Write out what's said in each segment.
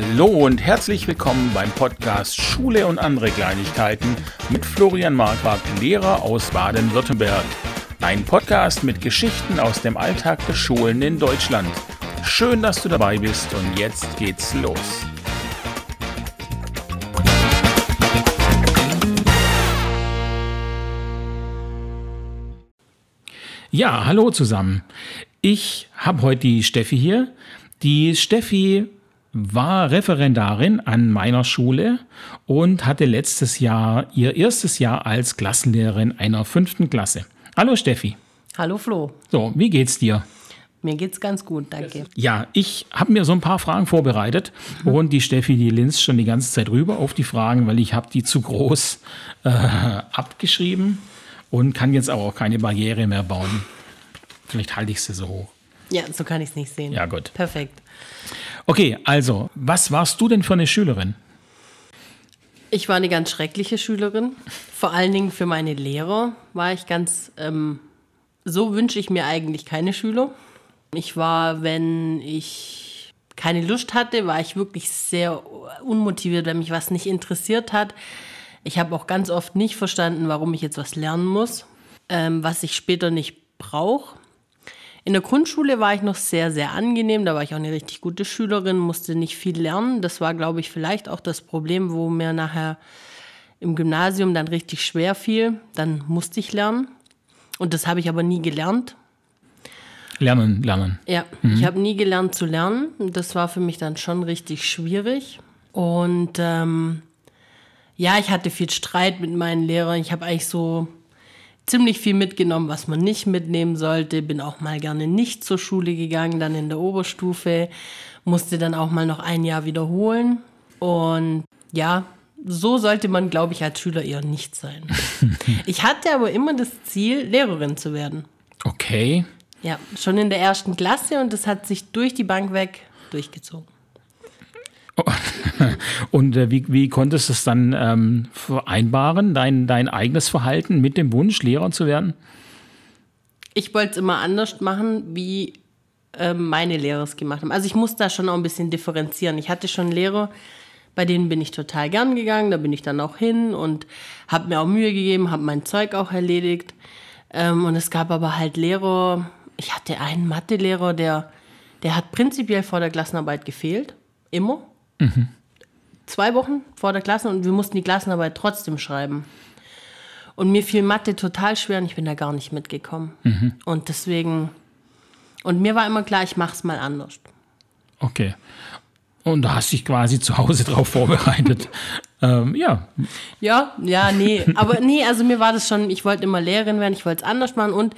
Hallo und herzlich willkommen beim Podcast Schule und andere Kleinigkeiten mit Florian Marquardt, Lehrer aus Baden-Württemberg. Ein Podcast mit Geschichten aus dem Alltag der Schulen in Deutschland. Schön, dass du dabei bist und jetzt geht's los. Ja, hallo zusammen. Ich habe heute die Steffi hier. Die Steffi war Referendarin an meiner Schule und hatte letztes Jahr ihr erstes Jahr als Klassenlehrerin einer fünften Klasse. Hallo Steffi. Hallo Flo. So, wie geht's dir? Mir geht's ganz gut, danke. Ja, ich habe mir so ein paar Fragen vorbereitet mhm. und die Steffi, die linst schon die ganze Zeit rüber auf die Fragen, weil ich habe die zu groß äh, abgeschrieben und kann jetzt aber auch keine Barriere mehr bauen. Vielleicht halte ich sie so hoch. Ja, so kann ich es nicht sehen. Ja, gut. Perfekt. Okay, also, was warst du denn für eine Schülerin? Ich war eine ganz schreckliche Schülerin. Vor allen Dingen für meine Lehrer war ich ganz, ähm, so wünsche ich mir eigentlich keine Schüler. Ich war, wenn ich keine Lust hatte, war ich wirklich sehr unmotiviert, wenn mich was nicht interessiert hat. Ich habe auch ganz oft nicht verstanden, warum ich jetzt was lernen muss, ähm, was ich später nicht brauche. In der Grundschule war ich noch sehr, sehr angenehm. Da war ich auch eine richtig gute Schülerin, musste nicht viel lernen. Das war, glaube ich, vielleicht auch das Problem, wo mir nachher im Gymnasium dann richtig schwer fiel. Dann musste ich lernen. Und das habe ich aber nie gelernt. Lernen, lernen. Ja, mhm. ich habe nie gelernt zu lernen. Das war für mich dann schon richtig schwierig. Und ähm, ja, ich hatte viel Streit mit meinen Lehrern. Ich habe eigentlich so ziemlich viel mitgenommen, was man nicht mitnehmen sollte. Bin auch mal gerne nicht zur Schule gegangen, dann in der Oberstufe. Musste dann auch mal noch ein Jahr wiederholen. Und ja, so sollte man, glaube ich, als Schüler eher nicht sein. ich hatte aber immer das Ziel, Lehrerin zu werden. Okay. Ja, schon in der ersten Klasse und das hat sich durch die Bank weg durchgezogen. Und äh, wie, wie konntest du es dann ähm, vereinbaren, dein, dein eigenes Verhalten mit dem Wunsch, Lehrer zu werden? Ich wollte es immer anders machen, wie äh, meine Lehrer es gemacht haben. Also ich muss da schon auch ein bisschen differenzieren. Ich hatte schon Lehrer, bei denen bin ich total gern gegangen, da bin ich dann auch hin und habe mir auch Mühe gegeben, habe mein Zeug auch erledigt. Ähm, und es gab aber halt Lehrer, ich hatte einen Mathelehrer, der, der hat prinzipiell vor der Klassenarbeit gefehlt, immer. Mhm. Zwei Wochen vor der Klasse und wir mussten die Klassenarbeit trotzdem schreiben. Und mir fiel Mathe total schwer und ich bin da gar nicht mitgekommen. Mhm. Und deswegen, und mir war immer klar, ich mache es mal anders. Okay. Und da hast du dich quasi zu Hause drauf vorbereitet. ähm, ja. Ja, ja, nee. Aber nee, also mir war das schon, ich wollte immer Lehrerin werden, ich wollte es anders machen. Und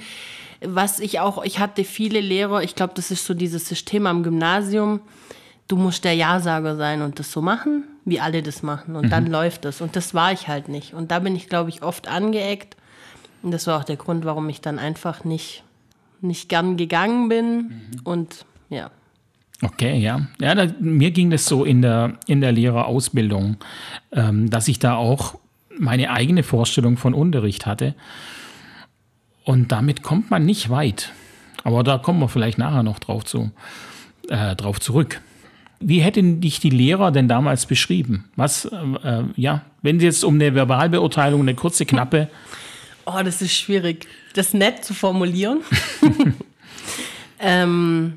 was ich auch, ich hatte viele Lehrer, ich glaube, das ist so dieses System am Gymnasium du musst der Ja-Sager sein und das so machen, wie alle das machen. Und mhm. dann läuft es. Und das war ich halt nicht. Und da bin ich, glaube ich, oft angeeckt. Und das war auch der Grund, warum ich dann einfach nicht, nicht gern gegangen bin. Mhm. Und ja. Okay, ja. Ja, da, mir ging das so in der, in der Lehrerausbildung, ähm, dass ich da auch meine eigene Vorstellung von Unterricht hatte. Und damit kommt man nicht weit. Aber da kommen wir vielleicht nachher noch drauf, zu, äh, drauf zurück. Wie hätten dich die Lehrer denn damals beschrieben? Was, äh, ja, wenn sie jetzt um eine Verbalbeurteilung, eine kurze, knappe. Oh, das ist schwierig, das nett zu formulieren. ähm,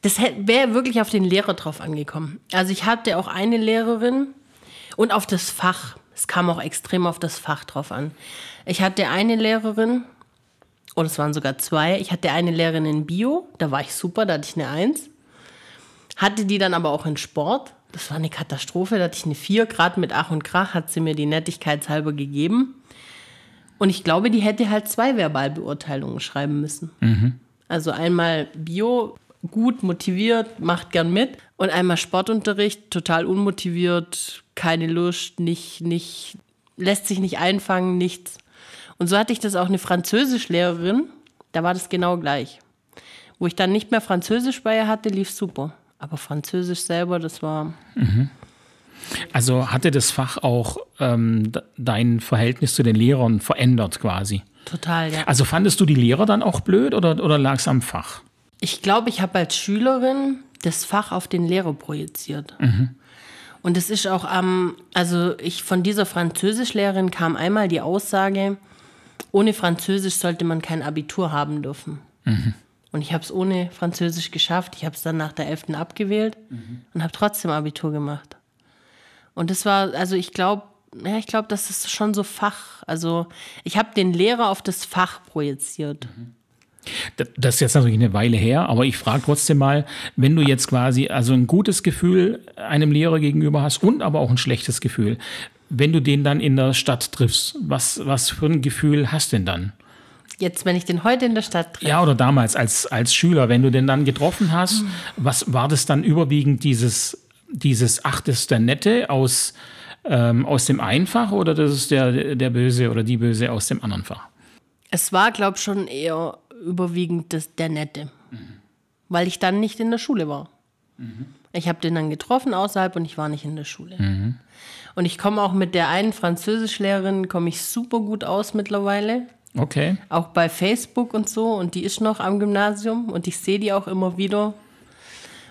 das wäre wirklich auf den Lehrer drauf angekommen. Also ich hatte auch eine Lehrerin und auf das Fach. Es kam auch extrem auf das Fach drauf an. Ich hatte eine Lehrerin, oder es waren sogar zwei. Ich hatte eine Lehrerin in Bio, da war ich super, da hatte ich eine Eins. Hatte die dann aber auch in Sport. Das war eine Katastrophe. Da hatte ich eine 4 Grad mit Ach und Krach, hat sie mir die Nettigkeitshalber gegeben. Und ich glaube, die hätte halt zwei Verbalbeurteilungen schreiben müssen. Mhm. Also einmal Bio, gut motiviert, macht gern mit. Und einmal Sportunterricht, total unmotiviert, keine Lust, nicht, nicht, lässt sich nicht einfangen, nichts. Und so hatte ich das auch eine Französischlehrerin, da war das genau gleich. Wo ich dann nicht mehr Französisch bei ihr hatte, lief super. Aber Französisch selber, das war. Mhm. Also hatte das Fach auch ähm, dein Verhältnis zu den Lehrern verändert quasi? Total, ja. Also fandest du die Lehrer dann auch blöd oder, oder lag es am Fach? Ich glaube, ich habe als Schülerin das Fach auf den Lehrer projiziert. Und es ist auch am, also ich von dieser Französischlehrerin kam einmal die Aussage, ohne Französisch sollte man kein Abitur haben dürfen. Und ich habe es ohne Französisch geschafft. Ich habe es dann nach der 11. abgewählt und habe trotzdem Abitur gemacht. Und das war, also ich glaube, ja, ich glaube, das ist schon so Fach. Also ich habe den Lehrer auf das Fach projiziert. Das- Das ist jetzt natürlich eine Weile her, aber ich frage trotzdem mal, wenn du jetzt quasi also ein gutes Gefühl einem Lehrer gegenüber hast und aber auch ein schlechtes Gefühl, wenn du den dann in der Stadt triffst, was, was für ein Gefühl hast denn dann? Jetzt, wenn ich den heute in der Stadt treffe, Ja, oder damals als, als Schüler, wenn du den dann getroffen hast, was war das dann überwiegend dieses, dieses Ach, das ist der Nette aus, ähm, aus dem einen Fach oder das ist der, der Böse oder die Böse aus dem anderen Fach? es war, glaube ich, schon eher überwiegend das, der Nette. Weil ich dann nicht in der Schule war. Ich habe den dann getroffen außerhalb und ich war nicht in der Schule. Und ich komme auch mit der einen Französischlehrerin, komme ich super gut aus mittlerweile. Okay. Auch bei Facebook und so. Und die ist noch am Gymnasium und ich sehe die auch immer wieder.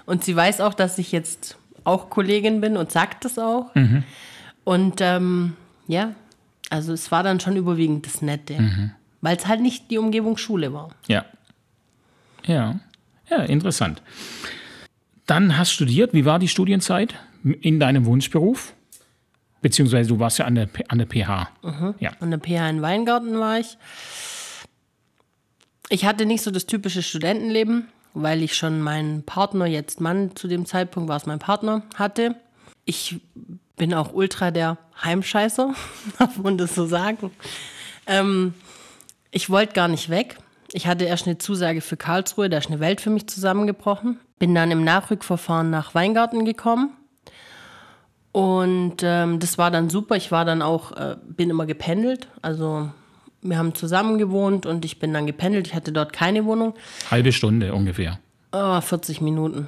Und sie weiß auch, dass ich jetzt auch Kollegin bin und sagt das auch. Und ähm, ja, also es war dann schon überwiegend das Nette. Weil es halt nicht die Umgebung Schule war. Ja. Ja. Ja, interessant. Dann hast studiert. Wie war die Studienzeit in deinem Wunschberuf? Beziehungsweise du warst ja an der, an der PH. Ja. An der PH in Weingarten war ich. Ich hatte nicht so das typische Studentenleben, weil ich schon meinen Partner, jetzt Mann, zu dem Zeitpunkt war es mein Partner, hatte. Ich bin auch ultra der Heimscheißer, darf man das so sagen. Ähm, ich wollte gar nicht weg. Ich hatte erst eine Zusage für Karlsruhe, da ist eine Welt für mich zusammengebrochen. Bin dann im Nachrückverfahren nach Weingarten gekommen. Und ähm, das war dann super. Ich war dann auch, äh, bin immer gependelt. Also wir haben zusammen gewohnt und ich bin dann gependelt. Ich hatte dort keine Wohnung. Halbe Stunde ungefähr. Oh, 40 Minuten.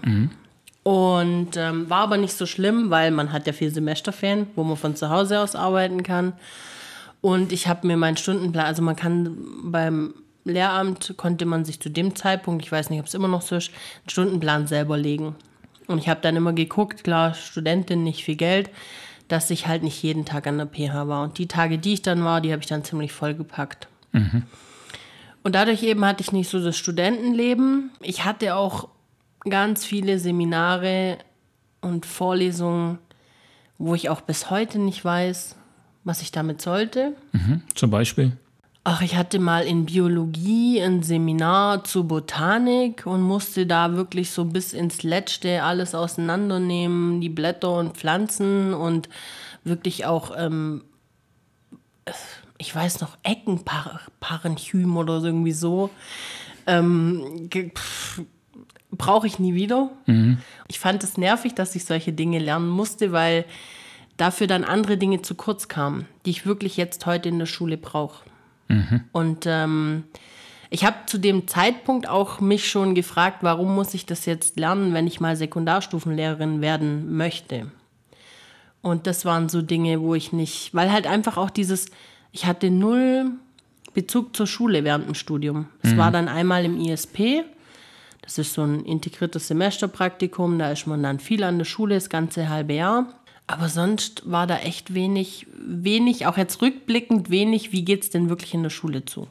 Und ähm, war aber nicht so schlimm, weil man hat ja viel Semesterferien, wo man von zu Hause aus arbeiten kann. Und ich habe mir meinen Stundenplan, also man kann beim Lehramt konnte man sich zu dem Zeitpunkt, ich weiß nicht, ob es immer noch so ist, einen Stundenplan selber legen. Und ich habe dann immer geguckt, klar, Studentin, nicht viel Geld, dass ich halt nicht jeden Tag an der PH war. Und die Tage, die ich dann war, die habe ich dann ziemlich vollgepackt. Und dadurch eben hatte ich nicht so das Studentenleben. Ich hatte auch ganz viele Seminare und Vorlesungen, wo ich auch bis heute nicht weiß, was ich damit sollte. Zum Beispiel. Ach, ich hatte mal in Biologie ein Seminar zu Botanik und musste da wirklich so bis ins Letzte alles auseinandernehmen, die Blätter und Pflanzen wirklich auch, ähm, ich weiß noch, Eckenparenchym oder so irgendwie so. Ähm, Brauche ich nie wieder. Ich fand es nervig, dass ich solche Dinge lernen musste, weil dafür dann andere Dinge zu kurz kamen, die ich wirklich jetzt heute in der Schule brauche. Und ähm, ich habe zu dem Zeitpunkt auch mich schon gefragt, warum muss ich das jetzt lernen, wenn ich mal Sekundarstufenlehrerin werden möchte. Und das waren so Dinge, wo ich nicht, weil halt einfach auch dieses, ich hatte null Bezug zur Schule während dem Studium. Es war dann einmal im ISP, das ist so ein integriertes Semesterpraktikum, da ist man dann viel an der Schule, das ganze halbe Jahr. Aber sonst war da echt wenig, wenig, auch jetzt rückblickend wenig, wie geht es denn wirklich in der Schule zu?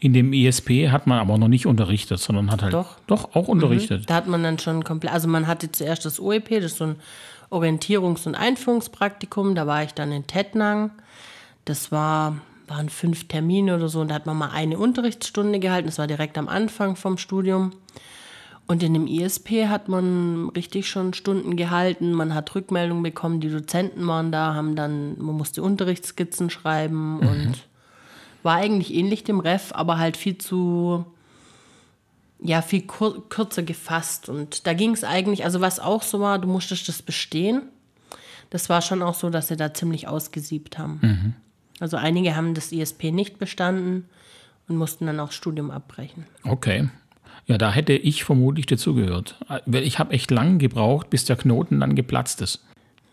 In dem ISP hat man aber noch nicht unterrichtet, sondern hat halt Doch. doch auch unterrichtet. Da hat man dann schon komplett, also man hatte zuerst das OEP, das ist so ein Orientierungs- und Einführungspraktikum, da war ich dann in Tettnang. Das war, waren fünf Termine oder so und da hat man mal eine Unterrichtsstunde gehalten, das war direkt am Anfang vom Studium. Und in dem ISP hat man richtig schon Stunden gehalten, man hat Rückmeldungen bekommen, die Dozenten waren da, haben dann, man musste Unterrichtsskizzen schreiben und war eigentlich ähnlich dem Ref, aber halt viel zu, ja, viel kur kürzer gefasst. Und da ging es eigentlich, also was auch so war, du musstest das bestehen. Das war schon auch so, dass sie da ziemlich ausgesiebt haben. Also einige haben das ISP nicht bestanden und mussten dann auch das Studium abbrechen. Okay. Ja, da hätte ich vermutlich dazugehört. Ich habe echt lang gebraucht, bis der Knoten dann geplatzt ist.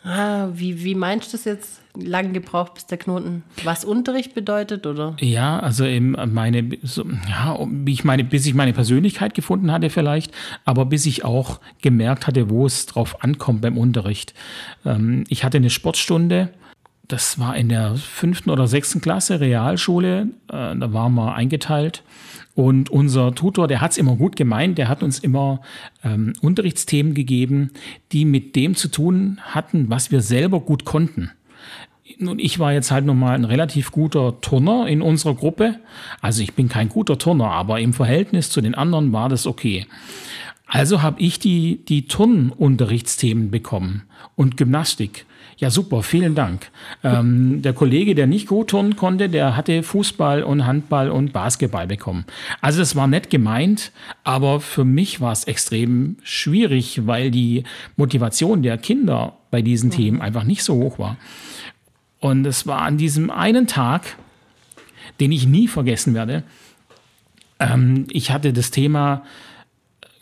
Ah, wie, wie meinst du das jetzt? Lang gebraucht, bis der Knoten was Unterricht bedeutet, oder? Ja, also eben meine, so, ja, wie ich meine, bis ich meine Persönlichkeit gefunden hatte vielleicht, aber bis ich auch gemerkt hatte, wo es drauf ankommt beim Unterricht. Ähm, ich hatte eine Sportstunde, das war in der fünften oder sechsten Klasse Realschule, äh, da waren wir eingeteilt. Und unser Tutor, der hat es immer gut gemeint, der hat uns immer ähm, Unterrichtsthemen gegeben, die mit dem zu tun hatten, was wir selber gut konnten. Nun, ich war jetzt halt nochmal ein relativ guter Turner in unserer Gruppe. Also ich bin kein guter Turner, aber im Verhältnis zu den anderen war das okay. Also habe ich die, die Turnunterrichtsthemen bekommen und Gymnastik. Ja, super, vielen Dank. Ähm, der Kollege, der nicht gut turnen konnte, der hatte Fußball und Handball und Basketball bekommen. Also es war nett gemeint, aber für mich war es extrem schwierig, weil die Motivation der Kinder bei diesen Themen einfach nicht so hoch war. Und es war an diesem einen Tag, den ich nie vergessen werde. Ähm, ich hatte das Thema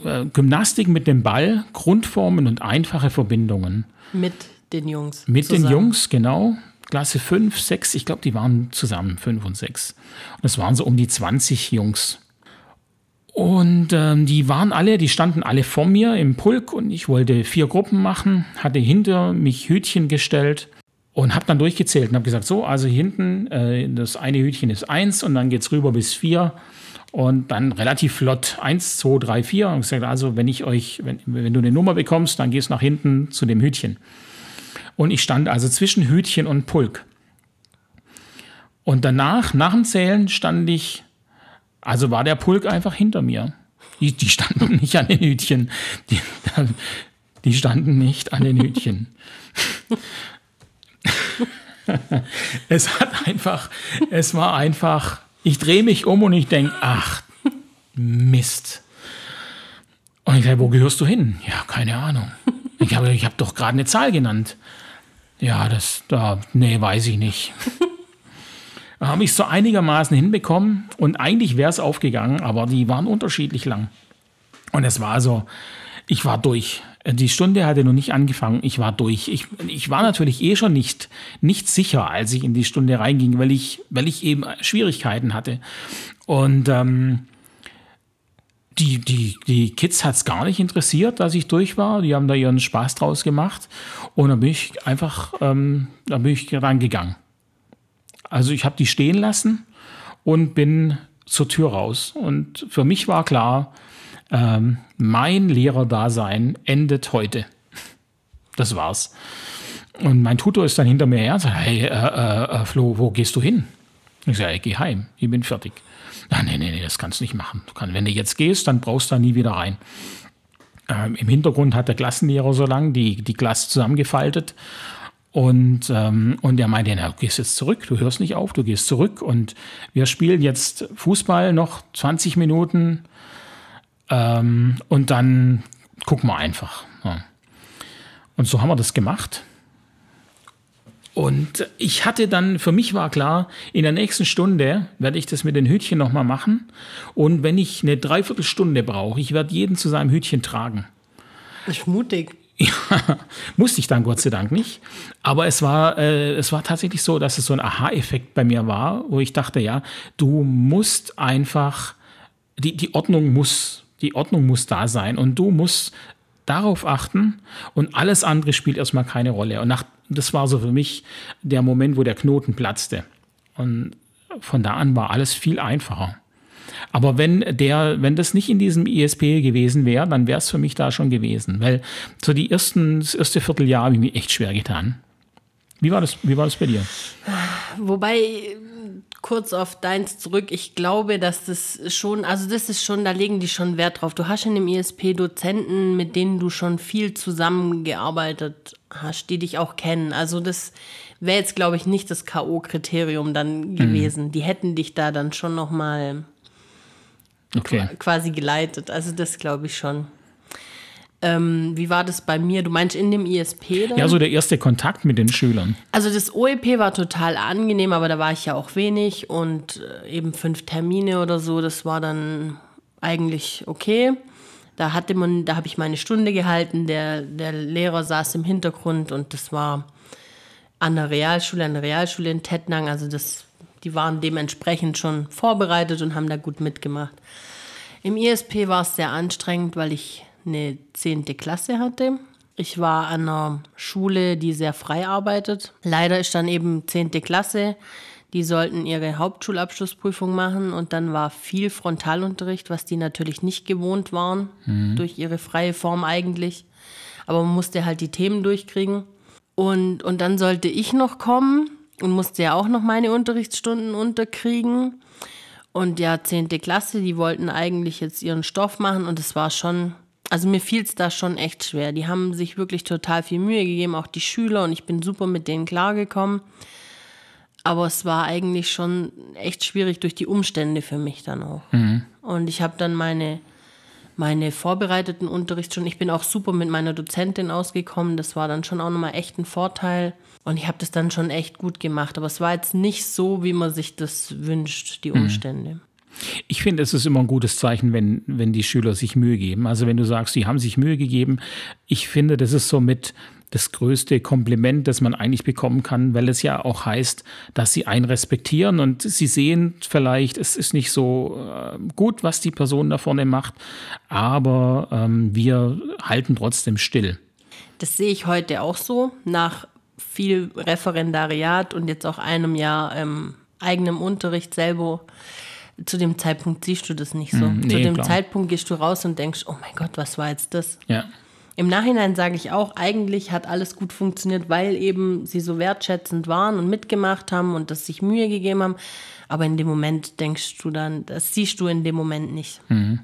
äh, Gymnastik mit dem Ball, Grundformen und einfache Verbindungen. Mit den Jungs. Mit zusammen. den Jungs, genau. Klasse 5, 6, ich glaube, die waren zusammen, 5 und 6. Und das waren so um die 20 Jungs. Und ähm, die waren alle, die standen alle vor mir im Pulk und ich wollte vier Gruppen machen, hatte hinter mich Hütchen gestellt und habe dann durchgezählt und habe gesagt, so, also hinten, äh, das eine Hütchen ist 1 und dann geht es rüber bis 4 und dann relativ flott 1, 2, 3, 4 und gesagt, also wenn ich euch, wenn, wenn du eine Nummer bekommst, dann gehst nach hinten zu dem Hütchen. Und ich stand also zwischen Hütchen und Pulk. Und danach, nach dem Zählen, stand ich, also war der Pulk einfach hinter mir. Die, die standen nicht an den Hütchen. Die, die standen nicht an den Hütchen. es hat einfach, es war einfach, ich drehe mich um und ich denke, ach, Mist. Und ich sage, wo gehörst du hin? Ja, keine Ahnung. Ich habe ich hab doch gerade eine Zahl genannt. Ja, das, da, nee, weiß ich nicht. da habe ich es so einigermaßen hinbekommen und eigentlich wäre es aufgegangen, aber die waren unterschiedlich lang. Und es war so, ich war durch. Die Stunde hatte noch nicht angefangen, ich war durch. Ich, ich war natürlich eh schon nicht, nicht sicher, als ich in die Stunde reinging, weil ich, weil ich eben Schwierigkeiten hatte. Und ähm, die, die, die Kids hat es gar nicht interessiert, dass ich durch war. Die haben da ihren Spaß draus gemacht. Und dann bin ich einfach, ähm, dann bin ich rangegangen. Also ich habe die stehen lassen und bin zur Tür raus. Und für mich war klar, ähm, mein Lehrerdasein endet heute. Das war's. Und mein Tutor ist dann hinter mir her und sagt, hey, äh, äh, äh Flo, wo gehst du hin? Ich sage, ich gehe heim, ich bin fertig. Ah, nee, nee, nee, das kannst du nicht machen. Du kann, wenn du jetzt gehst, dann brauchst du da nie wieder rein. Ähm, Im Hintergrund hat der Klassenlehrer so lange die, die Klasse zusammengefaltet. Und, ähm, und er meinte, na, du gehst jetzt zurück, du hörst nicht auf, du gehst zurück. Und wir spielen jetzt Fußball noch 20 Minuten. Ähm, und dann gucken wir einfach. Ja. Und so haben wir das gemacht. Und ich hatte dann, für mich war klar, in der nächsten Stunde werde ich das mit den Hütchen nochmal machen. Und wenn ich eine Dreiviertelstunde brauche, ich werde jeden zu seinem Hütchen tragen. Das ist mutig. Ja, musste ich dann Gott sei Dank nicht. Aber es war, äh, es war tatsächlich so, dass es so ein Aha-Effekt bei mir war, wo ich dachte, ja, du musst einfach, die, die Ordnung muss, die Ordnung muss da sein und du musst darauf achten und alles andere spielt erstmal keine Rolle. Und nach das war so für mich der Moment, wo der Knoten platzte. Und von da an war alles viel einfacher. Aber wenn der, wenn das nicht in diesem ISP gewesen wäre, dann wäre es für mich da schon gewesen. Weil so die ersten, das erste Vierteljahr habe ich mir echt schwer getan. Wie war das, wie war das bei dir? Wobei, kurz auf deins zurück. Ich glaube, dass das schon, also das ist schon, da legen die schon Wert drauf. Du hast in dem ISP Dozenten, mit denen du schon viel zusammengearbeitet hast, die dich auch kennen. Also das wäre jetzt, glaube ich, nicht das K.O.-Kriterium dann mhm. gewesen. Die hätten dich da dann schon noch mal okay. quasi geleitet. Also das glaube ich schon. Ähm, wie war das bei mir? Du meinst in dem ISP dann? Ja, so der erste Kontakt mit den Schülern. Also das OEP war total angenehm, aber da war ich ja auch wenig und äh, eben fünf Termine oder so, das war dann eigentlich okay. Da hatte man, da habe ich meine Stunde gehalten, der, der Lehrer saß im Hintergrund und das war an der Realschule, an der Realschule in Tettnang. Also das, die waren dementsprechend schon vorbereitet und haben da gut mitgemacht. Im ISP war es sehr anstrengend, weil ich eine zehnte Klasse hatte. Ich war an einer Schule, die sehr frei arbeitet. Leider ist dann eben zehnte Klasse. Die sollten ihre Hauptschulabschlussprüfung machen und dann war viel Frontalunterricht, was die natürlich nicht gewohnt waren, mhm. durch ihre freie Form eigentlich. Aber man musste halt die Themen durchkriegen. Und, und dann sollte ich noch kommen und musste ja auch noch meine Unterrichtsstunden unterkriegen. Und ja, 10. Klasse, die wollten eigentlich jetzt ihren Stoff machen und es war schon, also mir fiel es da schon echt schwer. Die haben sich wirklich total viel Mühe gegeben, auch die Schüler, und ich bin super mit denen klargekommen. Aber es war eigentlich schon echt schwierig durch die Umstände für mich dann auch. Mhm. Und ich habe dann meine, meine vorbereiteten Unterrichtsstunden, ich bin auch super mit meiner Dozentin ausgekommen. Das war dann schon auch nochmal echt ein Vorteil. Und ich habe das dann schon echt gut gemacht. Aber es war jetzt nicht so, wie man sich das wünscht, die mhm. Umstände. Mhm. Ich finde, es ist immer ein gutes Zeichen, wenn, wenn die Schüler sich Mühe geben. Also wenn du sagst, sie haben sich Mühe gegeben. Ich finde, das ist so mit das größte Kompliment, das man eigentlich bekommen kann, weil es ja auch heißt, dass sie einen respektieren und sie sehen vielleicht, es ist nicht so äh, gut, was die Person da vorne macht, aber ähm, wir halten trotzdem still. Das sehe ich heute auch so, nach viel Referendariat und jetzt auch einem Jahr ähm, eigenem Unterricht selber. Zu dem Zeitpunkt siehst du das nicht so. Mm, nee, Zu dem klar. Zeitpunkt gehst du raus und denkst, oh mein Gott, was war jetzt das? Ja. Im Nachhinein sage ich auch, eigentlich hat alles gut funktioniert, weil eben sie so wertschätzend waren und mitgemacht haben und das sich Mühe gegeben haben. Aber in dem Moment denkst du dann, das siehst du in dem Moment nicht. Mhm.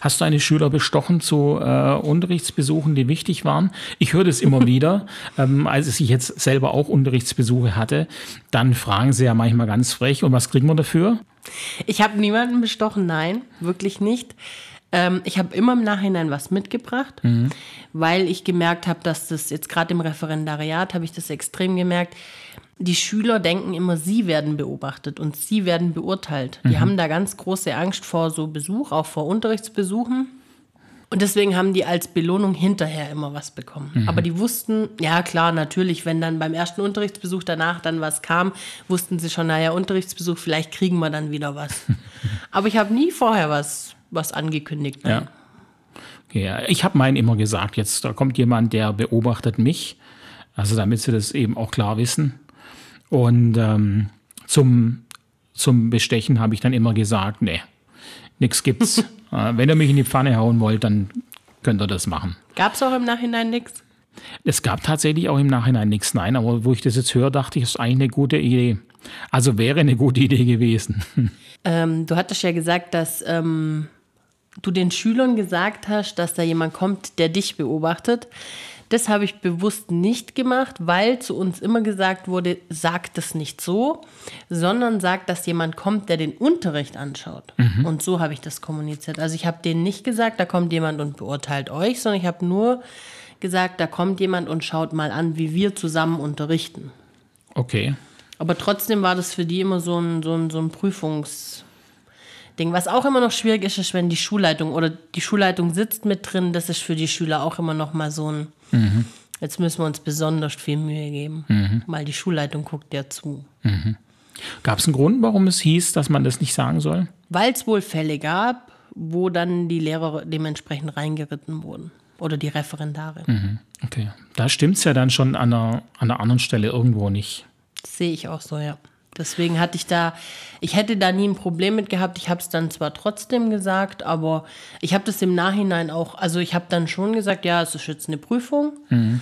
Hast du deine Schüler bestochen zu äh, Unterrichtsbesuchen, die wichtig waren? Ich höre das immer wieder. Ähm, als ich jetzt selber auch Unterrichtsbesuche hatte, dann fragen sie ja manchmal ganz frech, und was kriegen wir dafür? Ich habe niemanden bestochen, nein, wirklich nicht. Ähm, ich habe immer im Nachhinein was mitgebracht, mhm. weil ich gemerkt habe, dass das jetzt gerade im Referendariat habe ich das extrem gemerkt. Die Schüler denken immer, sie werden beobachtet und sie werden beurteilt. Die mhm. haben da ganz große Angst vor so Besuch, auch vor Unterrichtsbesuchen. Und deswegen haben die als Belohnung hinterher immer was bekommen. Mhm. Aber die wussten, ja klar, natürlich, wenn dann beim ersten Unterrichtsbesuch danach dann was kam, wussten sie schon, naja, Unterrichtsbesuch, vielleicht kriegen wir dann wieder was. Aber ich habe nie vorher was was angekündigt. Ja. Okay, ich habe meinen immer gesagt, jetzt da kommt jemand, der beobachtet mich. Also damit sie das eben auch klar wissen. Und ähm, zum, zum Bestechen habe ich dann immer gesagt, nee, nichts gibt's. äh, wenn ihr mich in die Pfanne hauen wollt, dann könnt ihr das machen. Gab es auch im Nachhinein nichts? Es gab tatsächlich auch im Nachhinein nichts, nein, aber wo ich das jetzt höre, dachte ich, das ist eigentlich eine gute Idee. Also wäre eine gute Idee gewesen. Ähm, du hattest ja gesagt, dass ähm, du den Schülern gesagt hast, dass da jemand kommt, der dich beobachtet. Das habe ich bewusst nicht gemacht, weil zu uns immer gesagt wurde, sag das nicht so, sondern sag, dass jemand kommt, der den Unterricht anschaut. Mhm. Und so habe ich das kommuniziert. Also ich habe denen nicht gesagt, da kommt jemand und beurteilt euch, sondern ich habe nur gesagt, da kommt jemand und schaut mal an, wie wir zusammen unterrichten. Okay. Aber trotzdem war das für die immer so ein, so ein, so ein Prüfungs- Ding. Was auch immer noch schwierig ist, ist, wenn die Schulleitung oder die Schulleitung sitzt mit drin, das ist für die Schüler auch immer noch mal so ein, mhm. jetzt müssen wir uns besonders viel Mühe geben, mhm. weil die Schulleitung guckt ja zu. Mhm. Gab es einen Grund, warum es hieß, dass man das nicht sagen soll? Weil es wohl Fälle gab, wo dann die Lehrer dementsprechend reingeritten wurden. Oder die Referendare. Mhm. Okay. Da stimmt es ja dann schon an einer, an einer anderen Stelle irgendwo nicht. Sehe ich auch so, ja. Deswegen hatte ich da, ich hätte da nie ein Problem mit gehabt. Ich habe es dann zwar trotzdem gesagt, aber ich habe das im Nachhinein auch, also ich habe dann schon gesagt, ja, es ist jetzt eine Prüfung. Mhm.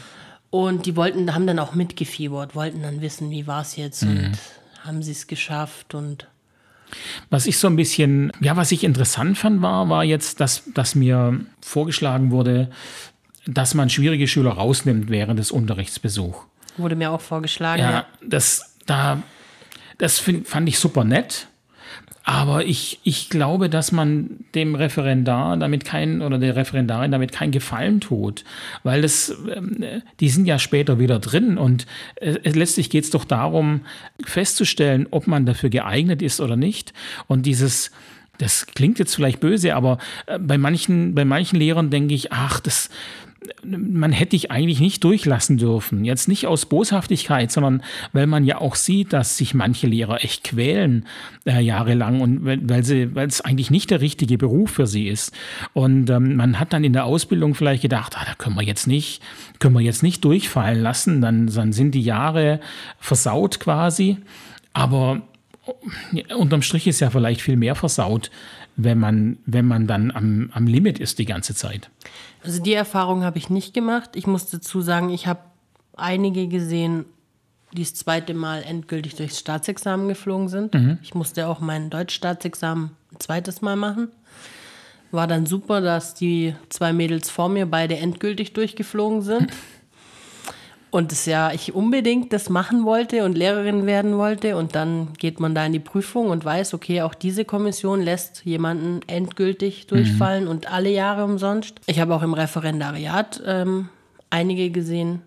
Und die wollten, haben dann auch mitgefiebert, wollten dann wissen, wie war es jetzt mhm. und haben sie es geschafft und was ich so ein bisschen, ja, was ich interessant fand, war, war jetzt, dass, dass mir vorgeschlagen wurde, dass man schwierige Schüler rausnimmt während des Unterrichtsbesuchs. Wurde mir auch vorgeschlagen. Ja, ja. das, da das find, fand ich super nett. Aber ich, ich glaube, dass man dem Referendar damit keinen oder der Referendarin damit keinen Gefallen tut, weil das, ähm, die sind ja später wieder drin und äh, letztlich geht es doch darum, festzustellen, ob man dafür geeignet ist oder nicht. Und dieses, das klingt jetzt vielleicht böse, aber äh, bei manchen, bei manchen Lehrern denke ich, ach, das, man hätte ich eigentlich nicht durchlassen dürfen. Jetzt nicht aus Boshaftigkeit, sondern weil man ja auch sieht, dass sich manche Lehrer echt quälen äh, jahrelang und weil, sie, weil es eigentlich nicht der richtige Beruf für sie ist. Und ähm, man hat dann in der Ausbildung vielleicht gedacht, ah, da können wir jetzt nicht, können wir jetzt nicht durchfallen lassen, dann, dann sind die Jahre versaut quasi. Aber äh, unterm Strich ist ja vielleicht viel mehr versaut, wenn man, wenn man dann am, am Limit ist die ganze Zeit. Also die Erfahrung habe ich nicht gemacht. Ich muss dazu sagen, ich habe einige gesehen, die das zweite Mal endgültig durchs Staatsexamen geflogen sind. Mhm. Ich musste auch mein Deutschstaatsexamen ein zweites Mal machen. War dann super, dass die zwei Mädels vor mir beide endgültig durchgeflogen sind. Und es ja, ich unbedingt das machen wollte und Lehrerin werden wollte. Und dann geht man da in die Prüfung und weiß, okay, auch diese Kommission lässt jemanden endgültig durchfallen mhm. und alle Jahre umsonst. Ich habe auch im Referendariat ähm, einige gesehen,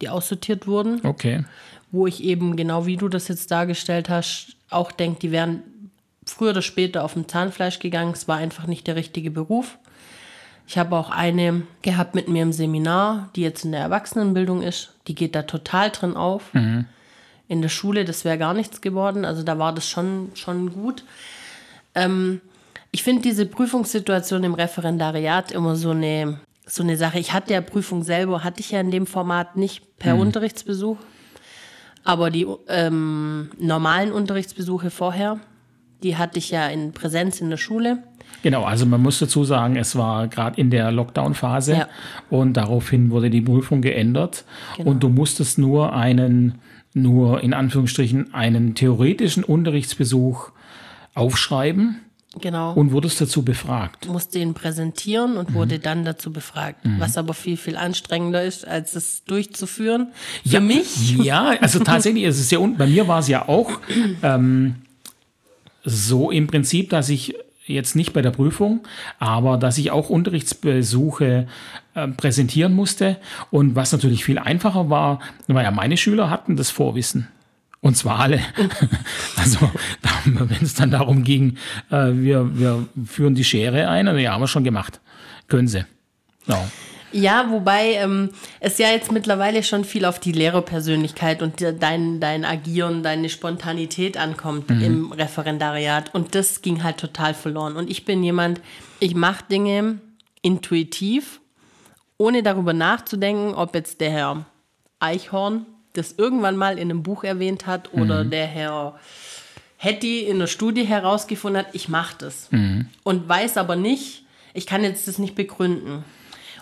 die aussortiert wurden. Okay. Wo ich eben, genau wie du das jetzt dargestellt hast, auch denke, die wären früher oder später auf dem Zahnfleisch gegangen. Es war einfach nicht der richtige Beruf. Ich habe auch eine gehabt mit mir im Seminar, die jetzt in der Erwachsenenbildung ist. Die geht da total drin auf. Mhm. In der Schule, das wäre gar nichts geworden. Also da war das schon, schon gut. Ähm, ich finde diese Prüfungssituation im Referendariat immer so eine, so eine Sache. Ich hatte ja Prüfung selber, hatte ich ja in dem Format nicht per mhm. Unterrichtsbesuch. Aber die ähm, normalen Unterrichtsbesuche vorher, die hatte ich ja in Präsenz in der Schule. Genau, also man muss dazu sagen, es war gerade in der Lockdown-Phase ja. und daraufhin wurde die Prüfung geändert genau. und du musstest nur einen, nur in Anführungsstrichen, einen theoretischen Unterrichtsbesuch aufschreiben. Genau. Und wurdest dazu befragt. Musste ihn präsentieren und mhm. wurde dann dazu befragt. Mhm. Was aber viel, viel anstrengender ist, als es durchzuführen. Für ja, mich. Ja, also tatsächlich ist es ja, bei mir war es ja auch ähm, so im Prinzip, dass ich jetzt nicht bei der Prüfung, aber dass ich auch Unterrichtsbesuche äh, präsentieren musste. Und was natürlich viel einfacher war, weil ja meine Schüler hatten das Vorwissen. Und zwar alle. also, wenn es dann darum ging, äh, wir, wir führen die Schere ein, ja, haben wir schon gemacht. Können sie. Ja. Ja, wobei ähm, es ja jetzt mittlerweile schon viel auf die Lehrerpersönlichkeit und dein, dein Agieren, deine Spontanität ankommt mhm. im Referendariat. Und das ging halt total verloren. Und ich bin jemand, ich mache Dinge intuitiv, ohne darüber nachzudenken, ob jetzt der Herr Eichhorn das irgendwann mal in einem Buch erwähnt hat oder mhm. der Herr Hetty in der Studie herausgefunden hat, ich mache das. Mhm. Und weiß aber nicht, ich kann jetzt das nicht begründen.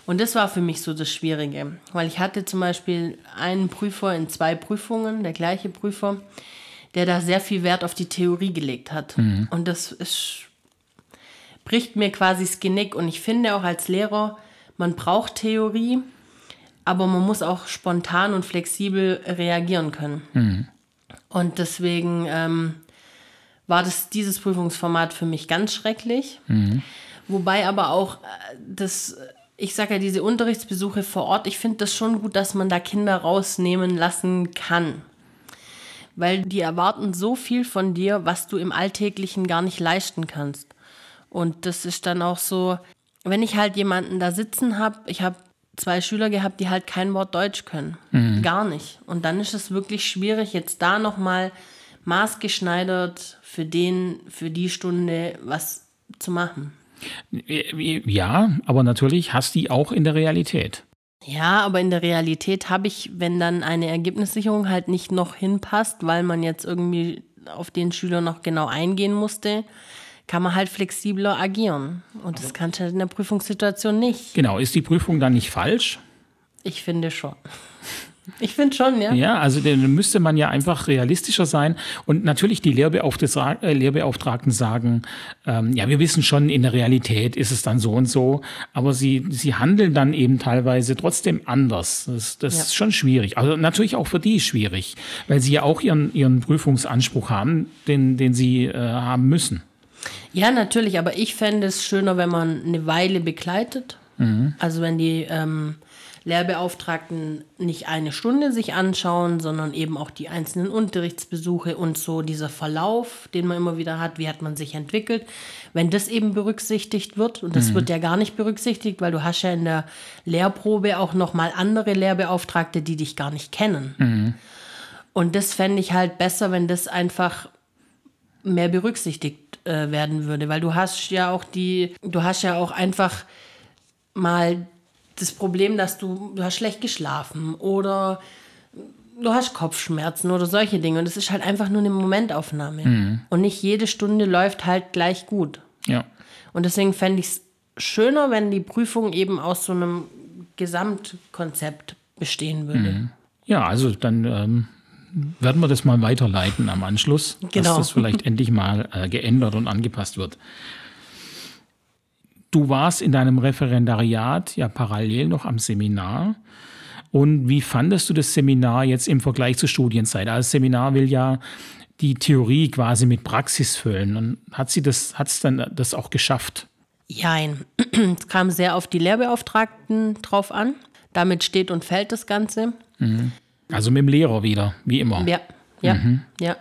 Und das war für mich so das Schwierige, weil ich hatte zum Beispiel einen Prüfer in zwei Prüfungen, der gleiche Prüfer, der da sehr viel Wert auf die Theorie gelegt hat. Mhm. Und das ist, bricht mir quasi das Genick. Und ich finde auch als Lehrer, man braucht Theorie, aber man muss auch spontan und flexibel reagieren können. Mhm. Und deswegen ähm, war das, dieses Prüfungsformat für mich ganz schrecklich. Mhm. Wobei aber auch äh, das ich sage ja, diese Unterrichtsbesuche vor Ort, ich finde das schon gut, dass man da Kinder rausnehmen lassen kann. Weil die erwarten so viel von dir, was du im Alltäglichen gar nicht leisten kannst. Und das ist dann auch so, wenn ich halt jemanden da sitzen habe, ich habe zwei Schüler gehabt, die halt kein Wort Deutsch können. Mhm. Gar nicht. Und dann ist es wirklich schwierig, jetzt da nochmal maßgeschneidert für den, für die Stunde was zu machen. Ja, aber natürlich hast du die auch in der Realität. Ja, aber in der Realität habe ich, wenn dann eine Ergebnissicherung halt nicht noch hinpasst, weil man jetzt irgendwie auf den Schüler noch genau eingehen musste, kann man halt flexibler agieren. Und das kannst du halt in der Prüfungssituation nicht. Genau, ist die Prüfung dann nicht falsch? Ich finde schon. Ich finde schon, ja. Ja, also dann müsste man ja einfach realistischer sein. Und natürlich die äh, Lehrbeauftragten sagen, ähm, ja, wir wissen schon, in der Realität ist es dann so und so, aber sie, sie handeln dann eben teilweise trotzdem anders. Das, das ja. ist schon schwierig. Also natürlich auch für die schwierig, weil sie ja auch ihren, ihren Prüfungsanspruch haben, den, den sie äh, haben müssen. Ja, natürlich, aber ich fände es schöner, wenn man eine Weile begleitet. Mhm. Also wenn die ähm, Lehrbeauftragten nicht eine Stunde sich anschauen, sondern eben auch die einzelnen Unterrichtsbesuche und so dieser Verlauf, den man immer wieder hat, wie hat man sich entwickelt. Wenn das eben berücksichtigt wird, und das mhm. wird ja gar nicht berücksichtigt, weil du hast ja in der Lehrprobe auch nochmal andere Lehrbeauftragte, die dich gar nicht kennen. Mhm. Und das fände ich halt besser, wenn das einfach mehr berücksichtigt äh, werden würde, weil du hast ja auch die, du hast ja auch einfach mal das Problem, dass du, du hast schlecht geschlafen oder du hast Kopfschmerzen oder solche Dinge. Und es ist halt einfach nur eine Momentaufnahme. Mhm. Und nicht jede Stunde läuft halt gleich gut. Ja. Und deswegen fände ich es schöner, wenn die Prüfung eben aus so einem Gesamtkonzept bestehen würde. Mhm. Ja, also dann ähm, werden wir das mal weiterleiten am Anschluss, genau. dass das vielleicht endlich mal äh, geändert und angepasst wird. Du warst in deinem Referendariat ja parallel noch am Seminar. Und wie fandest du das Seminar jetzt im Vergleich zur Studienzeit? Also das Seminar will ja die Theorie quasi mit Praxis füllen. Und hat sie das, hat es dann das auch geschafft? Jein. Es kam sehr auf die Lehrbeauftragten drauf an. Damit steht und fällt das Ganze. Mhm. Also mit dem Lehrer wieder, wie immer. Ja, ja, mhm. ja.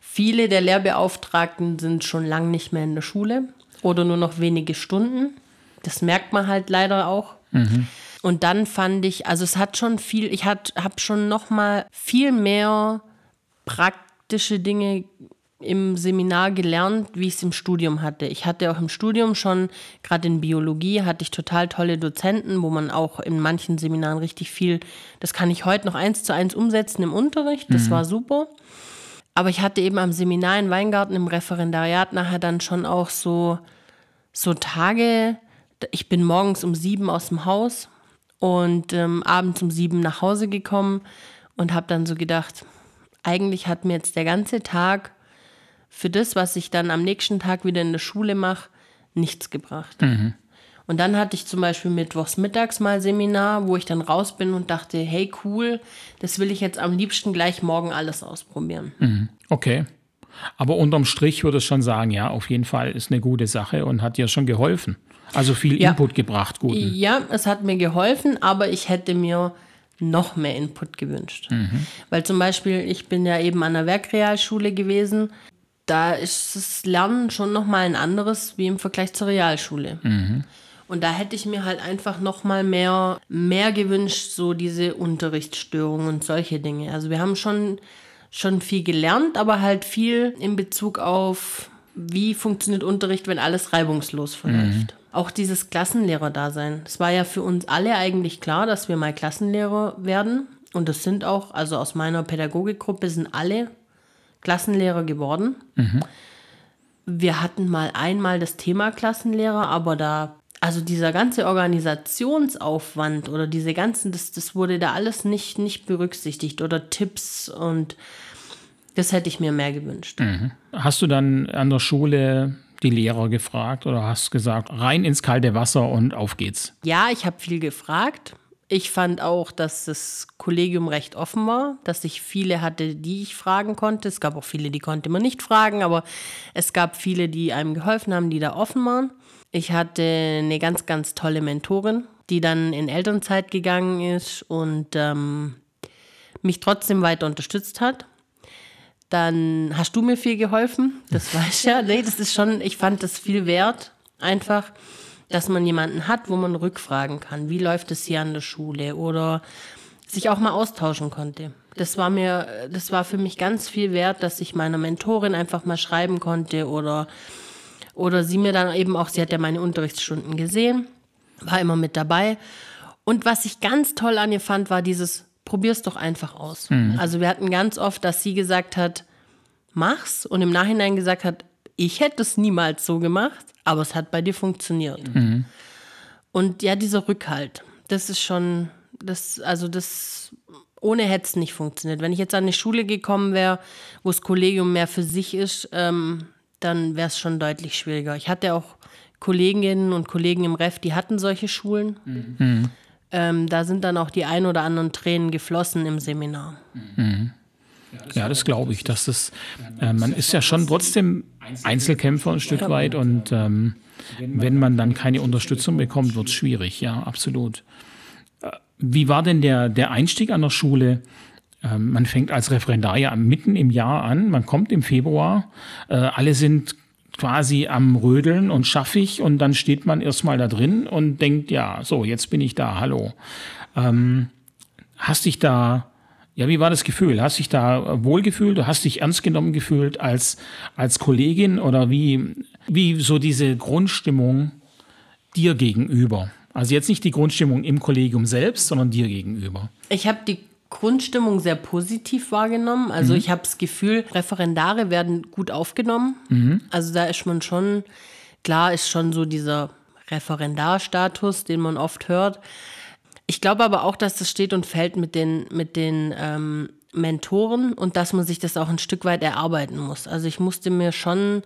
Viele der Lehrbeauftragten sind schon lange nicht mehr in der Schule oder nur noch wenige Stunden. Das merkt man halt leider auch. Mhm. Und dann fand ich, also es hat schon viel, ich habe schon noch mal viel mehr praktische Dinge im Seminar gelernt, wie ich es im Studium hatte. Ich hatte auch im Studium schon, gerade in Biologie, hatte ich total tolle Dozenten, wo man auch in manchen Seminaren richtig viel, das kann ich heute noch eins zu eins umsetzen im Unterricht. Das mhm. war super. Aber ich hatte eben am Seminar in Weingarten im Referendariat nachher dann schon auch so, so Tage, ich bin morgens um sieben aus dem Haus und ähm, abends um sieben nach Hause gekommen und habe dann so gedacht, eigentlich hat mir jetzt der ganze Tag für das, was ich dann am nächsten Tag wieder in der Schule mache, nichts gebracht. Mhm. Und dann hatte ich zum Beispiel mittwochs mittags mal Seminar, wo ich dann raus bin und dachte, hey cool, das will ich jetzt am liebsten gleich morgen alles ausprobieren. Mhm. Okay. Aber unterm Strich würde ich schon sagen, ja, auf jeden Fall ist eine gute Sache und hat dir schon geholfen. Also viel ja. Input gebracht, guten. Ja, es hat mir geholfen, aber ich hätte mir noch mehr Input gewünscht. Mhm. Weil zum Beispiel, ich bin ja eben an der Werkrealschule gewesen da ist das Lernen schon nochmal ein anderes wie im Vergleich zur Realschule. Mhm. Und da hätte ich mir halt einfach nochmal mehr, mehr gewünscht, so diese Unterrichtsstörungen und solche Dinge. Also wir haben schon, schon viel gelernt, aber halt viel in Bezug auf, wie funktioniert Unterricht, wenn alles reibungslos verläuft. Mhm. Auch dieses Klassenlehrer-Dasein. Es war ja für uns alle eigentlich klar, dass wir mal Klassenlehrer werden. Und das sind auch, also aus meiner Pädagogikgruppe sind alle Klassenlehrer geworden. Mhm. Wir hatten mal einmal das Thema Klassenlehrer, aber da, also dieser ganze Organisationsaufwand oder diese ganzen, das, das wurde da alles nicht, nicht berücksichtigt oder Tipps und das hätte ich mir mehr gewünscht. Mhm. Hast du dann an der Schule die Lehrer gefragt oder hast gesagt, rein ins kalte Wasser und auf geht's? Ja, ich habe viel gefragt. Ich fand auch, dass das Kollegium recht offen war, dass ich viele hatte, die ich fragen konnte. Es gab auch viele, die konnte man nicht fragen, aber es gab viele, die einem geholfen haben, die da offen waren. Ich hatte eine ganz, ganz tolle Mentorin, die dann in Elternzeit gegangen ist und ähm, mich trotzdem weiter unterstützt hat. Dann hast du mir viel geholfen, das weiß ich ja. Nee, das ist schon, ich fand das viel wert, einfach dass man jemanden hat, wo man rückfragen kann. Wie läuft es hier an der Schule? Oder sich auch mal austauschen konnte. Das war mir, das war für mich ganz viel wert, dass ich meiner Mentorin einfach mal schreiben konnte oder, oder sie mir dann eben auch, sie hat ja meine Unterrichtsstunden gesehen, war immer mit dabei. Und was ich ganz toll an ihr fand, war dieses, probier's doch einfach aus. Mhm. Also wir hatten ganz oft, dass sie gesagt hat, mach's und im Nachhinein gesagt hat, ich hätte es niemals so gemacht, aber es hat bei dir funktioniert. Mhm. Und ja, dieser Rückhalt, das ist schon, das, also das, ohne hätte es nicht funktioniert. Wenn ich jetzt an eine Schule gekommen wäre, wo das Kollegium mehr für sich ist, ähm, dann wäre es schon deutlich schwieriger. Ich hatte auch Kolleginnen und Kollegen im Ref, die hatten solche Schulen. Mhm. Ähm, da sind dann auch die ein oder anderen Tränen geflossen im Seminar. Mhm. Ja, das glaube ich. Dass das, äh, man ist ja schon trotzdem Einzelkämpfer ein Stück weit und ähm, wenn man dann keine Unterstützung bekommt, wird es schwierig, ja, absolut. Wie war denn der, der Einstieg an der Schule? Ähm, man fängt als Referendar ja mitten im Jahr an, man kommt im Februar, äh, alle sind quasi am Rödeln und schaffig und dann steht man erstmal da drin und denkt, ja, so, jetzt bin ich da, hallo. Ähm, hast dich da, ja, wie war das Gefühl? Hast dich da wohlgefühlt? Hast dich ernst genommen gefühlt als, als Kollegin oder wie, wie so diese Grundstimmung dir gegenüber? Also jetzt nicht die Grundstimmung im Kollegium selbst, sondern dir gegenüber. Ich habe die Grundstimmung sehr positiv wahrgenommen. Also mhm. ich habe das Gefühl, Referendare werden gut aufgenommen. Mhm. Also da ist man schon, klar ist schon so dieser Referendarstatus, den man oft hört. Ich glaube aber auch, dass das steht und fällt mit den, mit den ähm, Mentoren und dass man sich das auch ein Stück weit erarbeiten muss. Also ich musste mir schon,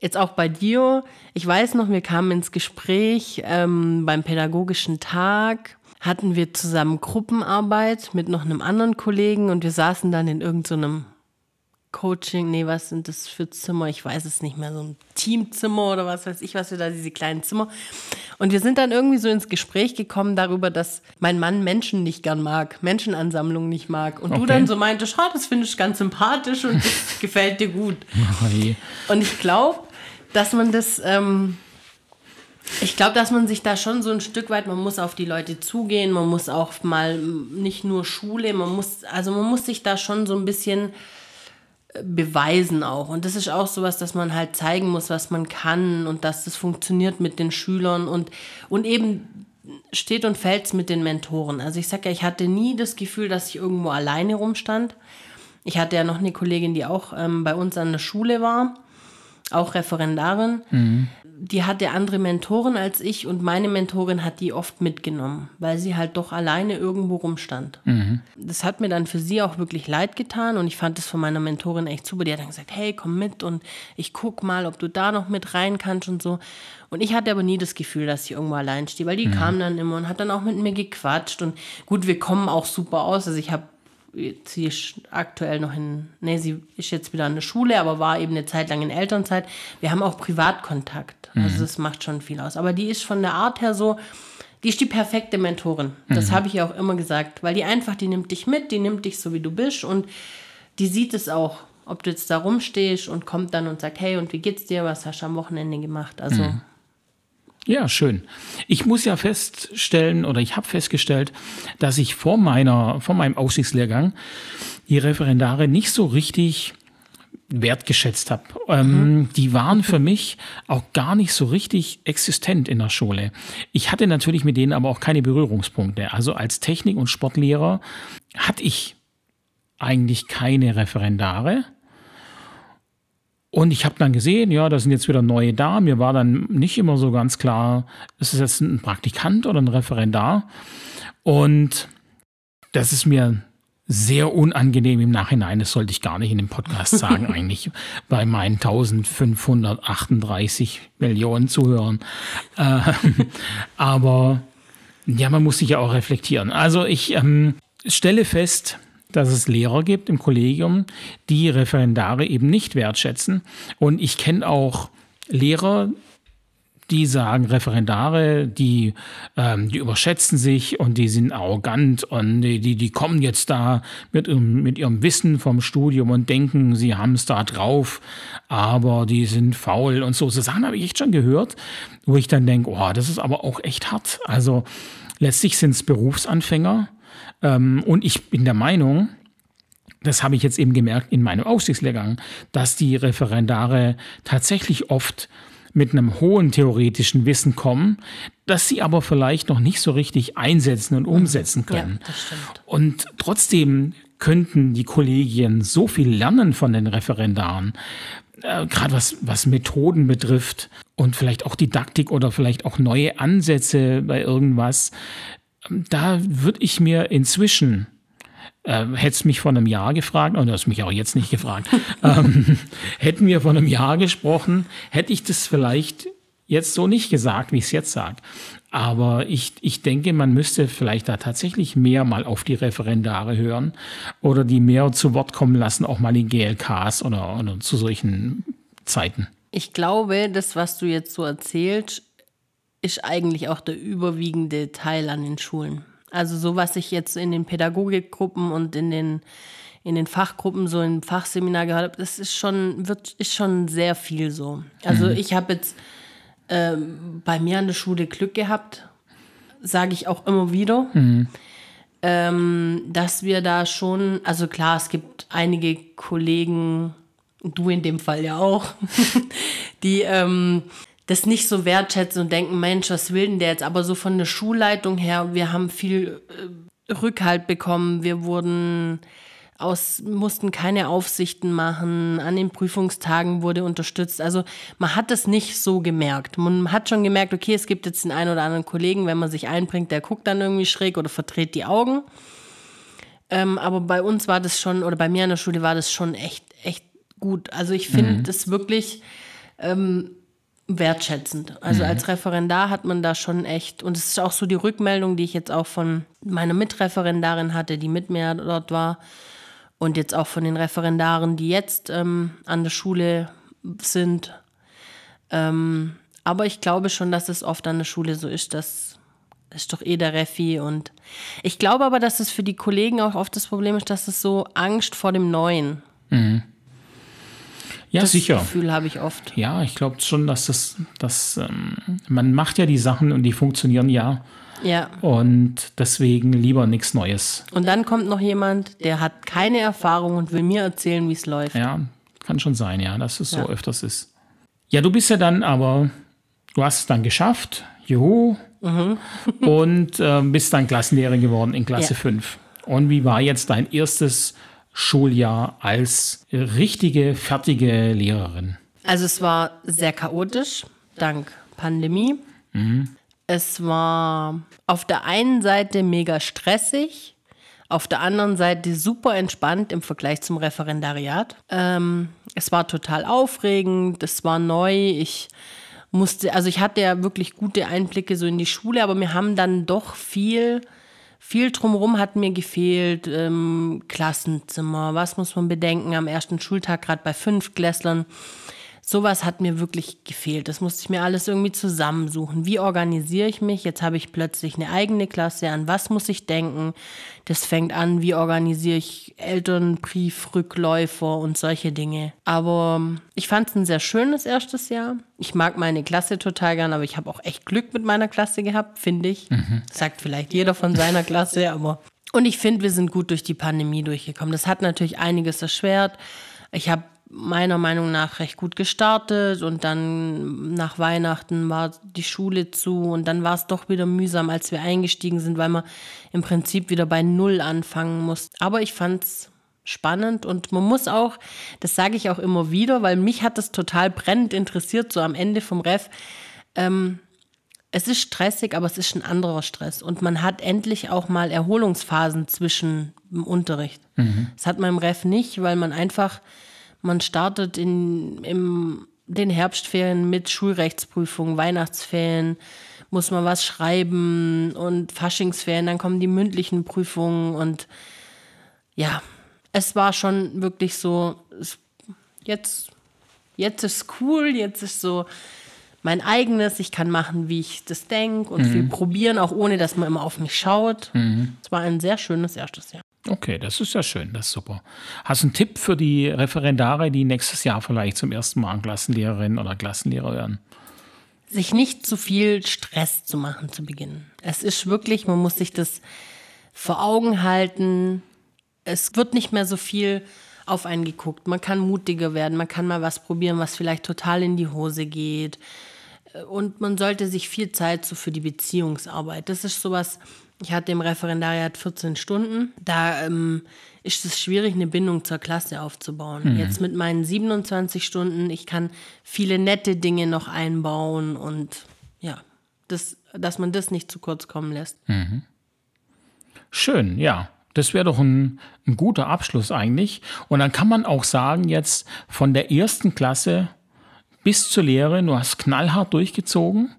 jetzt auch bei dir, ich weiß noch, wir kamen ins Gespräch ähm, beim pädagogischen Tag hatten wir zusammen Gruppenarbeit mit noch einem anderen Kollegen und wir saßen dann in irgendeinem so Coaching, nee, was sind das für Zimmer? Ich weiß es nicht mehr, so ein Teamzimmer oder was weiß ich, was wir da, diese kleinen Zimmer. Und wir sind dann irgendwie so ins Gespräch gekommen darüber, dass mein Mann Menschen nicht gern mag, Menschenansammlungen nicht mag. Und okay. du dann so meintest, oh, das finde ich ganz sympathisch und das gefällt dir gut. Oh und ich glaube, dass man das, ähm, ich glaube, dass man sich da schon so ein Stück weit, man muss auf die Leute zugehen, man muss auch mal nicht nur Schule, man muss, also man muss sich da schon so ein bisschen äh, beweisen auch. Und das ist auch sowas, dass man halt zeigen muss, was man kann und dass das funktioniert mit den Schülern und, und eben steht und fällt mit den Mentoren. Also ich sage ja, ich hatte nie das Gefühl, dass ich irgendwo alleine rumstand. Ich hatte ja noch eine Kollegin, die auch ähm, bei uns an der Schule war, auch Referendarin. Mhm die hatte andere Mentoren als ich und meine Mentorin hat die oft mitgenommen, weil sie halt doch alleine irgendwo rumstand. Mhm. Das hat mir dann für sie auch wirklich leid getan und ich fand das von meiner Mentorin echt super. Die hat dann gesagt, hey, komm mit und ich guck mal, ob du da noch mit rein kannst und so. Und ich hatte aber nie das Gefühl, dass ich irgendwo allein stehe, weil die mhm. kam dann immer und hat dann auch mit mir gequatscht und gut, wir kommen auch super aus. Also ich habe sie ist aktuell noch in, nee, sie ist jetzt wieder an der Schule, aber war eben eine Zeit lang in Elternzeit. Wir haben auch Privatkontakt. Also mhm. das macht schon viel aus. Aber die ist von der Art her so, die ist die perfekte Mentorin. Das mhm. habe ich ja auch immer gesagt, weil die einfach, die nimmt dich mit, die nimmt dich so, wie du bist und die sieht es auch, ob du jetzt da rumstehst und kommt dann und sagt, hey, und wie geht's dir, was hast du am Wochenende gemacht? Also mhm. Ja, schön. Ich muss ja feststellen oder ich habe festgestellt, dass ich vor meiner, vor meinem Aufsichtslehrgang die Referendare nicht so richtig wertgeschätzt habe. Ähm, mhm. Die waren für mich auch gar nicht so richtig existent in der Schule. Ich hatte natürlich mit denen aber auch keine Berührungspunkte. Also als Technik- und Sportlehrer hatte ich eigentlich keine Referendare. Und ich habe dann gesehen, ja, da sind jetzt wieder neue da. Mir war dann nicht immer so ganz klar, ist es jetzt ein Praktikant oder ein Referendar. Und das ist mir sehr unangenehm im Nachhinein. Das sollte ich gar nicht in dem Podcast sagen, eigentlich bei meinen 1538 Millionen Zuhörern. Äh, aber ja, man muss sich ja auch reflektieren. Also ich ähm, stelle fest, dass es Lehrer gibt im Kollegium, die Referendare eben nicht wertschätzen. Und ich kenne auch Lehrer, die sagen, Referendare, die, ähm, die überschätzen sich und die sind arrogant und die, die, die kommen jetzt da mit, mit ihrem Wissen vom Studium und denken, sie haben es da drauf, aber die sind faul und so. So Sachen habe ich echt schon gehört, wo ich dann denke, oh, das ist aber auch echt hart. Also letztlich sind es Berufsanfänger, ähm, und ich bin der Meinung, das habe ich jetzt eben gemerkt in meinem Aufsichtslehrgang, dass die Referendare tatsächlich oft mit einem hohen theoretischen Wissen kommen, das sie aber vielleicht noch nicht so richtig einsetzen und umsetzen können. Ja, und trotzdem könnten die Kollegien so viel lernen von den Referendaren, äh, gerade was, was Methoden betrifft und vielleicht auch Didaktik oder vielleicht auch neue Ansätze bei irgendwas, da würde ich mir inzwischen, äh, hättest mich vor einem Jahr gefragt, und du hast mich auch jetzt nicht gefragt, ähm, hätten wir vor einem Jahr gesprochen, hätte ich das vielleicht jetzt so nicht gesagt, wie ich es jetzt sage. Aber ich, ich denke, man müsste vielleicht da tatsächlich mehr mal auf die Referendare hören oder die mehr zu Wort kommen lassen, auch mal in GLKs oder, oder zu solchen Zeiten. Ich glaube, das, was du jetzt so erzählst, ist eigentlich auch der überwiegende Teil an den Schulen. Also so was ich jetzt in den Pädagogikgruppen und in den in den Fachgruppen so im Fachseminar gehört habe, das ist schon wird ist schon sehr viel so. Also mhm. ich habe jetzt ähm, bei mir an der Schule Glück gehabt, sage ich auch immer wieder, mhm. ähm, dass wir da schon, also klar, es gibt einige Kollegen, du in dem Fall ja auch, die ähm, das nicht so wertschätzen und denken, Mensch, was will denn der jetzt? Aber so von der Schulleitung her, wir haben viel äh, Rückhalt bekommen, wir wurden aus, mussten keine Aufsichten machen, an den Prüfungstagen wurde unterstützt. Also man hat es nicht so gemerkt. Man hat schon gemerkt, okay, es gibt jetzt den einen oder anderen Kollegen, wenn man sich einbringt, der guckt dann irgendwie schräg oder verdreht die Augen. Ähm, aber bei uns war das schon, oder bei mir an der Schule war das schon echt, echt gut. Also ich finde mhm. das wirklich ähm, wertschätzend. Also mhm. als Referendar hat man da schon echt, und es ist auch so die Rückmeldung, die ich jetzt auch von meiner Mitreferendarin hatte, die mit mir dort war, und jetzt auch von den Referendaren, die jetzt ähm, an der Schule sind. Ähm, aber ich glaube schon, dass es oft an der Schule so ist, dass das ist doch eh der Refi und ich glaube aber, dass es für die Kollegen auch oft das Problem ist, dass es so Angst vor dem Neuen. Mhm. Ja, das sicher. Das Gefühl habe ich oft. Ja, ich glaube schon, dass das, dass, ähm, man macht ja die Sachen und die funktionieren ja. Ja. Und deswegen lieber nichts Neues. Und dann kommt noch jemand, der hat keine Erfahrung und will mir erzählen, wie es läuft. Ja, kann schon sein, ja, dass es ja. so öfters ist. Ja, du bist ja dann aber, du hast es dann geschafft, juhu, mhm. und äh, bist dann Klassenlehrerin geworden in Klasse ja. 5. Und wie war jetzt dein erstes Schuljahr als richtige, fertige Lehrerin? Also es war sehr chaotisch, dank Pandemie. Mhm. Es war auf der einen Seite mega stressig, auf der anderen Seite super entspannt im Vergleich zum Referendariat. Ähm, es war total aufregend, es war neu. Ich musste, also ich hatte ja wirklich gute Einblicke so in die Schule, aber mir haben dann doch viel, viel drumherum hat mir gefehlt. Ähm, Klassenzimmer, was muss man bedenken am ersten Schultag, gerade bei Fünftklässlern sowas hat mir wirklich gefehlt. Das musste ich mir alles irgendwie zusammensuchen. Wie organisiere ich mich? Jetzt habe ich plötzlich eine eigene Klasse. An was muss ich denken? Das fängt an, wie organisiere ich Elternbriefrückläufer und solche Dinge. Aber ähm, ich fand es ein sehr schönes erstes Jahr. Ich mag meine Klasse total gern, aber ich habe auch echt Glück mit meiner Klasse gehabt, finde ich. Mhm. Sagt vielleicht jeder von seiner Klasse, aber. Und ich finde, wir sind gut durch die Pandemie durchgekommen. Das hat natürlich einiges erschwert. Ich habe meiner Meinung nach recht gut gestartet und dann nach Weihnachten war die Schule zu und dann war es doch wieder mühsam, als wir eingestiegen sind, weil man im Prinzip wieder bei Null anfangen muss. Aber ich fand es spannend und man muss auch, das sage ich auch immer wieder, weil mich hat das total brennend interessiert, so am Ende vom Ref. Ähm, es ist stressig, aber es ist ein anderer Stress und man hat endlich auch mal Erholungsphasen zwischen dem Unterricht. Mhm. Das hat man im Ref nicht, weil man einfach man startet in im, den Herbstferien mit Schulrechtsprüfungen, Weihnachtsferien, muss man was schreiben und Faschingsferien, dann kommen die mündlichen Prüfungen und ja, es war schon wirklich so, jetzt, jetzt ist cool, jetzt ist so mein eigenes, ich kann machen, wie ich das denke und mhm. viel probieren, auch ohne dass man immer auf mich schaut. Mhm. Es war ein sehr schönes erstes Jahr. Okay, das ist ja schön, das ist super. Hast du einen Tipp für die Referendare, die nächstes Jahr vielleicht zum ersten Mal Klassenlehrerin oder Klassenlehrer werden? Sich nicht zu viel Stress zu machen zu Beginn. Es ist wirklich, man muss sich das vor Augen halten. Es wird nicht mehr so viel auf einen geguckt. Man kann mutiger werden, man kann mal was probieren, was vielleicht total in die Hose geht. Und man sollte sich viel Zeit so für die Beziehungsarbeit. Das ist sowas, ich hatte im Referendariat 14 Stunden. Da ähm, ist es schwierig, eine Bindung zur Klasse aufzubauen. Mhm. Jetzt mit meinen 27 Stunden, ich kann viele nette Dinge noch einbauen und ja, das, dass man das nicht zu kurz kommen lässt. Mhm. Schön, ja. Das wäre doch ein, ein guter Abschluss eigentlich. Und dann kann man auch sagen, jetzt von der ersten Klasse bis zur Lehre, du hast knallhart durchgezogen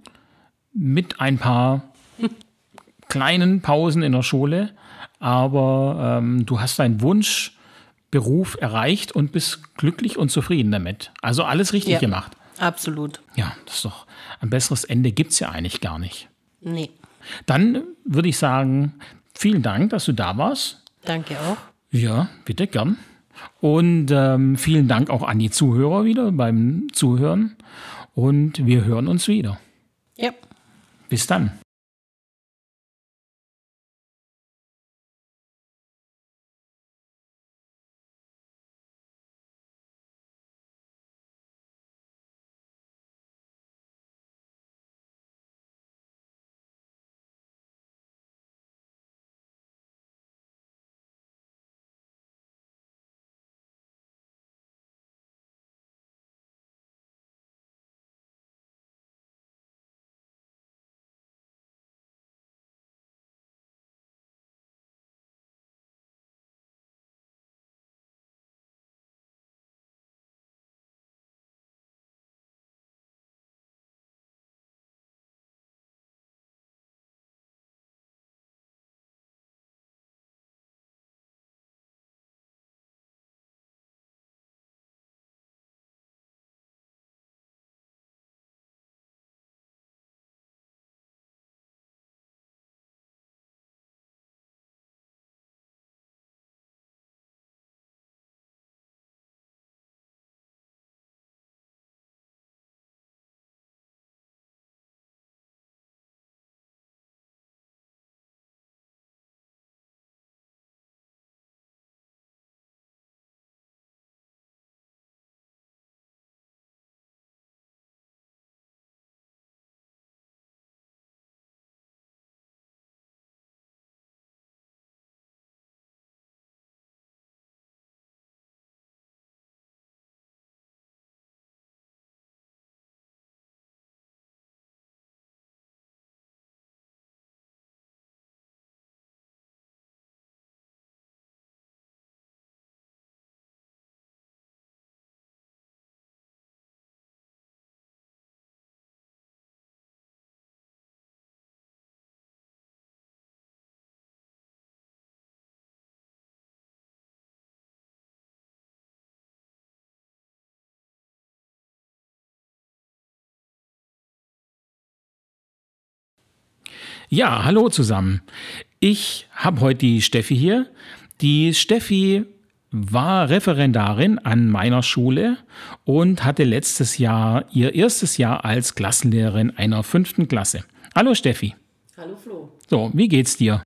mit ein paar kleinen Pausen in der Schule, aber ähm, du hast deinen Wunschberuf erreicht und bist glücklich und zufrieden damit. Also alles richtig ja, gemacht. Absolut. Ja, das ist doch ein besseres Ende gibt es ja eigentlich gar nicht. Nee. Dann würde ich sagen, vielen Dank, dass du da warst. Danke auch. Ja, bitte gern. Und ähm, vielen Dank auch an die Zuhörer wieder beim Zuhören. Und wir hören uns wieder. Ja. Bis dann. Ja, hallo zusammen. Ich habe heute die Steffi hier. Die Steffi war Referendarin an meiner Schule und hatte letztes Jahr ihr erstes Jahr als Klassenlehrerin einer fünften Klasse. Hallo Steffi. Hallo Flo. So, wie geht's dir?